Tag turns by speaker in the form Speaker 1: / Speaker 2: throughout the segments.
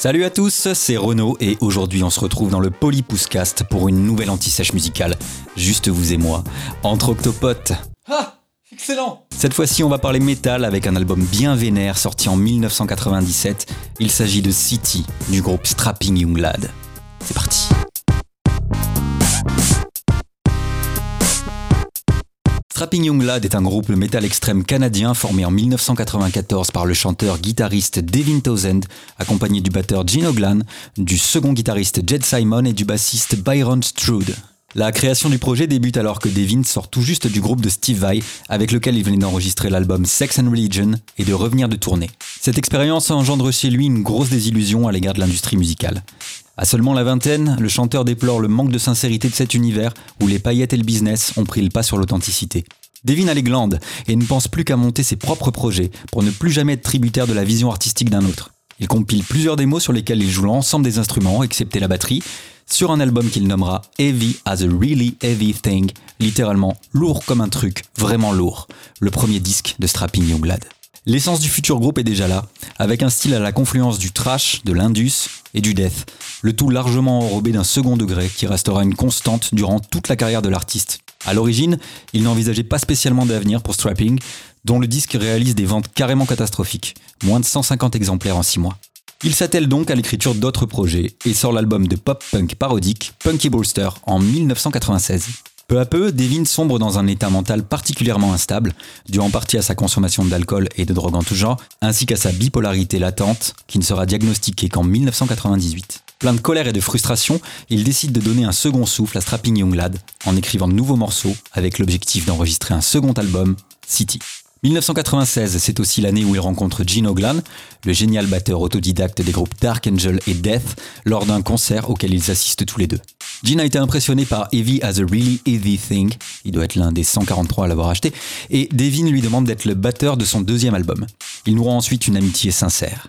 Speaker 1: Salut à tous, c'est Renaud et aujourd'hui on se retrouve dans le Polypouscast pour une nouvelle anti-sèche musicale. Juste vous et moi, entre octopotes.
Speaker 2: Ah Excellent
Speaker 1: Cette fois-ci on va parler métal avec un album bien vénère sorti en 1997. Il s'agit de City du groupe Strapping Young Lad. C'est parti Strapping Young Lad est un groupe de extrême canadien formé en 1994 par le chanteur-guitariste Devin Townsend, accompagné du batteur Gino Glan, du second guitariste Jed Simon et du bassiste Byron Strude. La création du projet débute alors que Devin sort tout juste du groupe de Steve Vai, avec lequel il venait d'enregistrer l'album Sex and Religion et de revenir de tournée. Cette expérience engendre chez lui une grosse désillusion à l'égard de l'industrie musicale. À seulement la vingtaine, le chanteur déplore le manque de sincérité de cet univers où les paillettes et le business ont pris le pas sur l'authenticité. Devin a les glandes et ne pense plus qu'à monter ses propres projets pour ne plus jamais être tributaire de la vision artistique d'un autre. Il compile plusieurs démos sur lesquelles il joue l'ensemble des instruments, excepté la batterie, sur un album qu'il nommera Heavy as a Really Heavy Thing, littéralement lourd comme un truc, vraiment lourd, le premier disque de Strapping Young Lad. L'essence du futur groupe est déjà là, avec un style à la confluence du trash, de l'indus et du death, le tout largement enrobé d'un second degré qui restera une constante durant toute la carrière de l'artiste. À l'origine, il n'envisageait pas spécialement d'avenir pour Strapping, dont le disque réalise des ventes carrément catastrophiques, moins de 150 exemplaires en 6 mois. Il s'attelle donc à l'écriture d'autres projets et sort l'album de pop-punk parodique Punky Brewster en 1996. Peu à peu, Devin sombre dans un état mental particulièrement instable, dû en partie à sa consommation d'alcool et de drogue en tout genre, ainsi qu'à sa bipolarité latente, qui ne sera diagnostiquée qu'en 1998. Plein de colère et de frustration, il décide de donner un second souffle à Strapping Young Lad en écrivant de nouveaux morceaux avec l'objectif d'enregistrer un second album, City. 1996, c'est aussi l'année où il rencontre Gino Glan, le génial batteur autodidacte des groupes Dark Angel et Death, lors d'un concert auquel ils assistent tous les deux. Gene a été impressionné par Heavy as a Really Heavy Thing, il doit être l'un des 143 à l'avoir acheté, et Devin lui demande d'être le batteur de son deuxième album. Ils noueront ensuite une amitié sincère.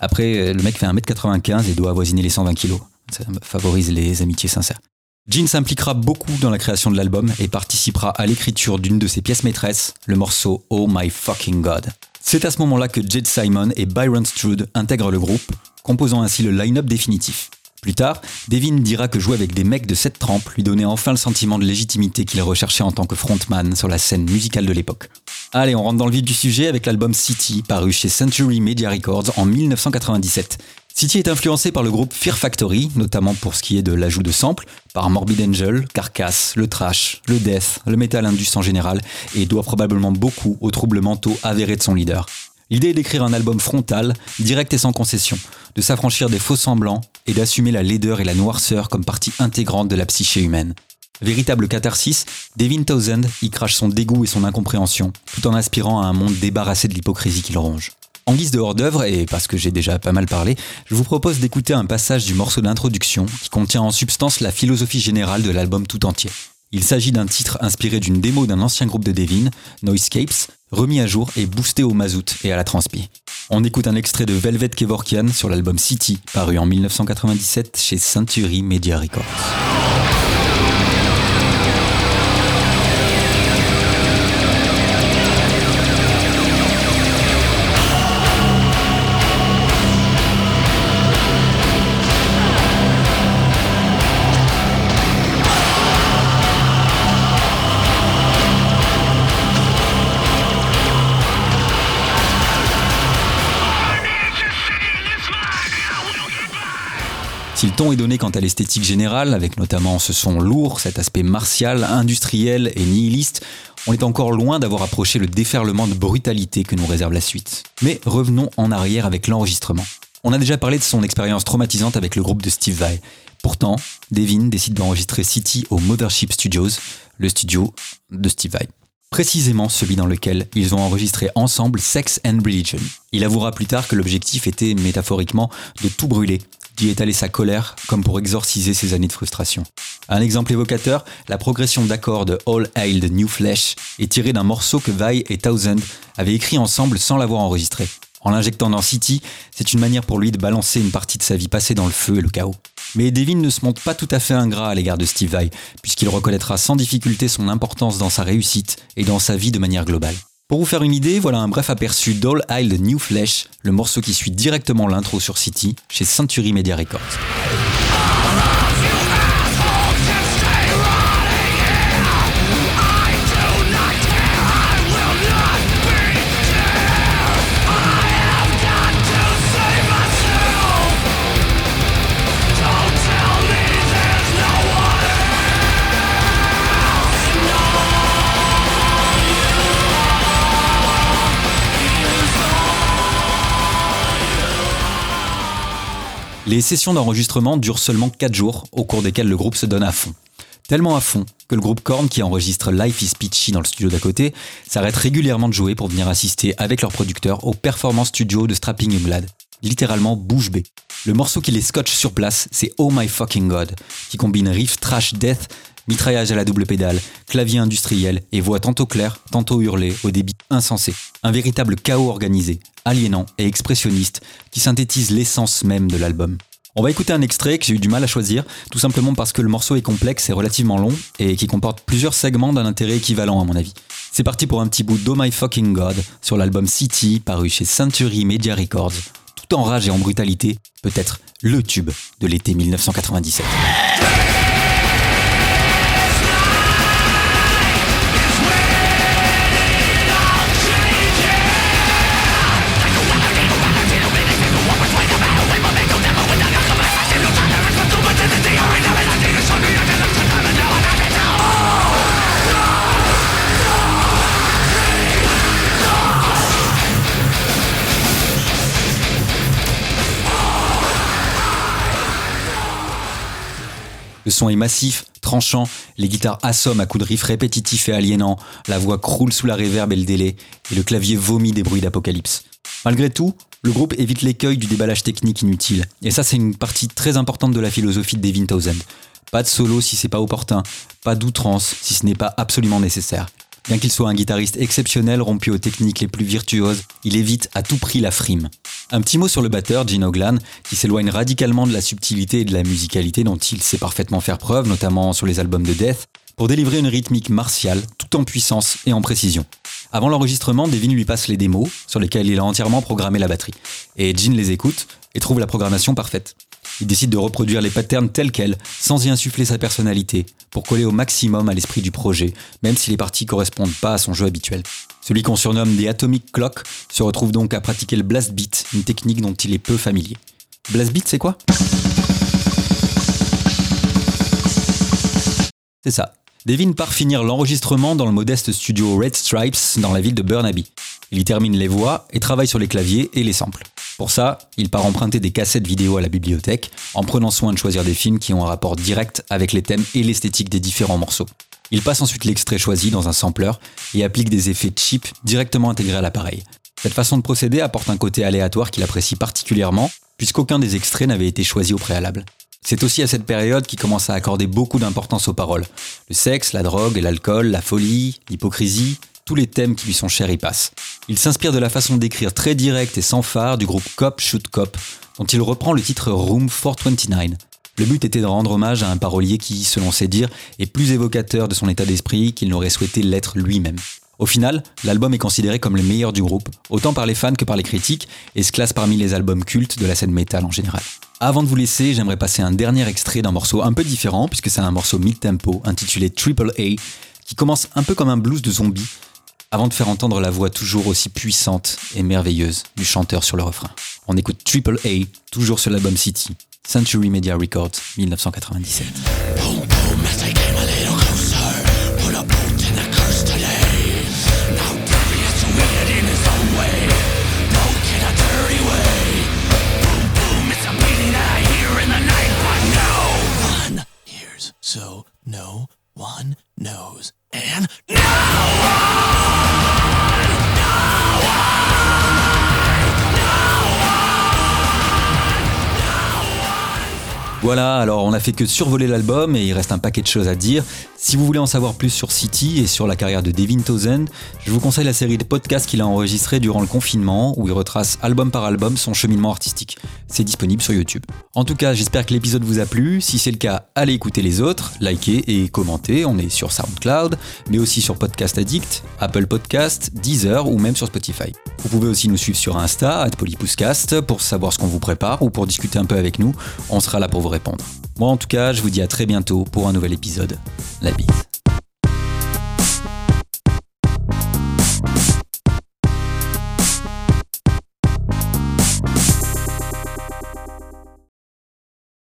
Speaker 1: Après, le mec fait 1m95 et doit avoisiner les 120 kg. Ça favorise les amitiés sincères. Gene s'impliquera beaucoup dans la création de l'album et participera à l'écriture d'une de ses pièces maîtresses, le morceau Oh My Fucking God. C'est à ce moment-là que Jed Simon et Byron Strude intègrent le groupe, composant ainsi le line-up définitif. Plus tard, Devin dira que jouer avec des mecs de cette trempe lui donnait enfin le sentiment de légitimité qu'il recherchait en tant que frontman sur la scène musicale de l'époque. Allez, on rentre dans le vif du sujet avec l'album City, paru chez Century Media Records en 1997. City est influencé par le groupe Fear Factory, notamment pour ce qui est de l'ajout de samples, par Morbid Angel, Carcass, le trash, le death, le metal indus en général, et doit probablement beaucoup aux troubles mentaux avérés de son leader. L'idée est d'écrire un album frontal, direct et sans concession, de s'affranchir des faux semblants et d'assumer la laideur et la noirceur comme partie intégrante de la psyché humaine. Véritable catharsis, Devin Townsend y crache son dégoût et son incompréhension, tout en aspirant à un monde débarrassé de l'hypocrisie qu'il ronge. En guise de hors-d'œuvre, et parce que j'ai déjà pas mal parlé, je vous propose d'écouter un passage du morceau d'introduction qui contient en substance la philosophie générale de l'album tout entier. Il s'agit d'un titre inspiré d'une démo d'un ancien groupe de Devin, Noisecapes, remis à jour et boosté au mazout et à la transpi. On écoute un extrait de Velvet Kevorkian sur l'album City, paru en 1997 chez Century Media Records. Est donné quant à l'esthétique générale, avec notamment ce son lourd, cet aspect martial, industriel et nihiliste, on est encore loin d'avoir approché le déferlement de brutalité que nous réserve la suite. Mais revenons en arrière avec l'enregistrement. On a déjà parlé de son expérience traumatisante avec le groupe de Steve Vai. Pourtant, Devin décide d'enregistrer City au Mothership Studios, le studio de Steve Vai précisément celui dans lequel ils ont enregistré ensemble Sex and Religion. Il avouera plus tard que l'objectif était métaphoriquement de tout brûler, d'y étaler sa colère comme pour exorciser ses années de frustration. Un exemple évocateur, la progression d'accords de All Hail New Flesh est tirée d'un morceau que Vai et Thousand avaient écrit ensemble sans l'avoir enregistré. En l'injectant dans City, c'est une manière pour lui de balancer une partie de sa vie passée dans le feu et le chaos. Mais Devin ne se montre pas tout à fait ingrat à l'égard de Steve Vai, puisqu'il reconnaîtra sans difficulté son importance dans sa réussite et dans sa vie de manière globale. Pour vous faire une idée, voilà un bref aperçu d'All Isle New Flesh, le morceau qui suit directement l'intro sur City, chez Century Media Records. Les sessions d'enregistrement durent seulement 4 jours, au cours desquels le groupe se donne à fond. Tellement à fond que le groupe Korn, qui enregistre Life is Peachy dans le studio d'à côté, s'arrête régulièrement de jouer pour venir assister avec leur producteur au performance studio de Strapping Young Lad. Littéralement bouche bée. Le morceau qui les scotche sur place, c'est Oh My Fucking God, qui combine riff trash death, mitraillage à la double pédale, clavier industriel et voix tantôt claire, tantôt hurlée au débit insensé. Un véritable chaos organisé, aliénant et expressionniste qui synthétise l'essence même de l'album. On va écouter un extrait que j'ai eu du mal à choisir, tout simplement parce que le morceau est complexe et relativement long, et qui comporte plusieurs segments d'un intérêt équivalent à mon avis. C'est parti pour un petit bout d'Oh My Fucking God sur l'album City, paru chez Century Media Records. Tout en rage et en brutalité, peut-être le tube de l'été 1997. Le son est massif, tranchant, les guitares assomment à coups de riffs répétitifs et aliénants, la voix croule sous la réverb et le délai, et le clavier vomit des bruits d'apocalypse. Malgré tout, le groupe évite l'écueil du déballage technique inutile, et ça c'est une partie très importante de la philosophie de Devin Townsend. Pas de solo si c'est pas opportun, pas d'outrance si ce n'est pas absolument nécessaire. Bien qu'il soit un guitariste exceptionnel rompu aux techniques les plus virtuoses, il évite à tout prix la frime. Un petit mot sur le batteur, Gino Glan, qui s'éloigne radicalement de la subtilité et de la musicalité dont il sait parfaitement faire preuve, notamment sur les albums de Death, pour délivrer une rythmique martiale, tout en puissance et en précision. Avant l'enregistrement, Devin lui passe les démos, sur lesquelles il a entièrement programmé la batterie. Et Gene les écoute et trouve la programmation parfaite. Il décide de reproduire les patterns tels quels, sans y insuffler sa personnalité, pour coller au maximum à l'esprit du projet, même si les parties correspondent pas à son jeu habituel. Celui qu'on surnomme des Atomic Clock se retrouve donc à pratiquer le blast beat, une technique dont il est peu familier. Blast beat, c'est quoi? C'est ça. Devin part finir l'enregistrement dans le modeste studio Red Stripes dans la ville de Burnaby. Il y termine les voix et travaille sur les claviers et les samples. Pour ça, il part emprunter des cassettes vidéo à la bibliothèque, en prenant soin de choisir des films qui ont un rapport direct avec les thèmes et l'esthétique des différents morceaux. Il passe ensuite l'extrait choisi dans un sampler et applique des effets cheap directement intégrés à l'appareil. Cette façon de procéder apporte un côté aléatoire qu'il apprécie particulièrement, puisqu'aucun des extraits n'avait été choisi au préalable. C'est aussi à cette période qu'il commence à accorder beaucoup d'importance aux paroles. Le sexe, la drogue, l'alcool, la folie, l'hypocrisie, tous les thèmes qui lui sont chers y passent. Il s'inspire de la façon d'écrire très directe et sans phare du groupe Cop Shoot Cop, dont il reprend le titre Room 429. Le but était de rendre hommage à un parolier qui, selon ses dires, est plus évocateur de son état d'esprit qu'il n'aurait souhaité l'être lui-même. Au final, l'album est considéré comme le meilleur du groupe, autant par les fans que par les critiques, et se classe parmi les albums cultes de la scène métal en général. Avant de vous laisser, j'aimerais passer un dernier extrait d'un morceau un peu différent, puisque c'est un morceau mid-tempo intitulé Triple A, qui commence un peu comme un blues de zombie, avant de faire entendre la voix toujours aussi puissante et merveilleuse du chanteur sur le refrain. On écoute Triple A, toujours sur l'album City, Century Media Records, 1997. So no one knows. And Voilà, alors on a fait que survoler l'album et il reste un paquet de choses à dire. Si vous voulez en savoir plus sur City et sur la carrière de Devin Townsend, je vous conseille la série de podcasts qu'il a enregistré durant le confinement où il retrace album par album son cheminement artistique. C'est disponible sur YouTube. En tout cas, j'espère que l'épisode vous a plu. Si c'est le cas, allez écouter les autres, likez et commentez. On est sur SoundCloud, mais aussi sur Podcast Addict, Apple Podcast, Deezer ou même sur Spotify. Vous pouvez aussi nous suivre sur Insta, @polypouscast, pour savoir ce qu'on vous prépare ou pour discuter un peu avec nous. On sera là pour répondre. Moi en tout cas, je vous dis à très bientôt pour un nouvel épisode. La bise.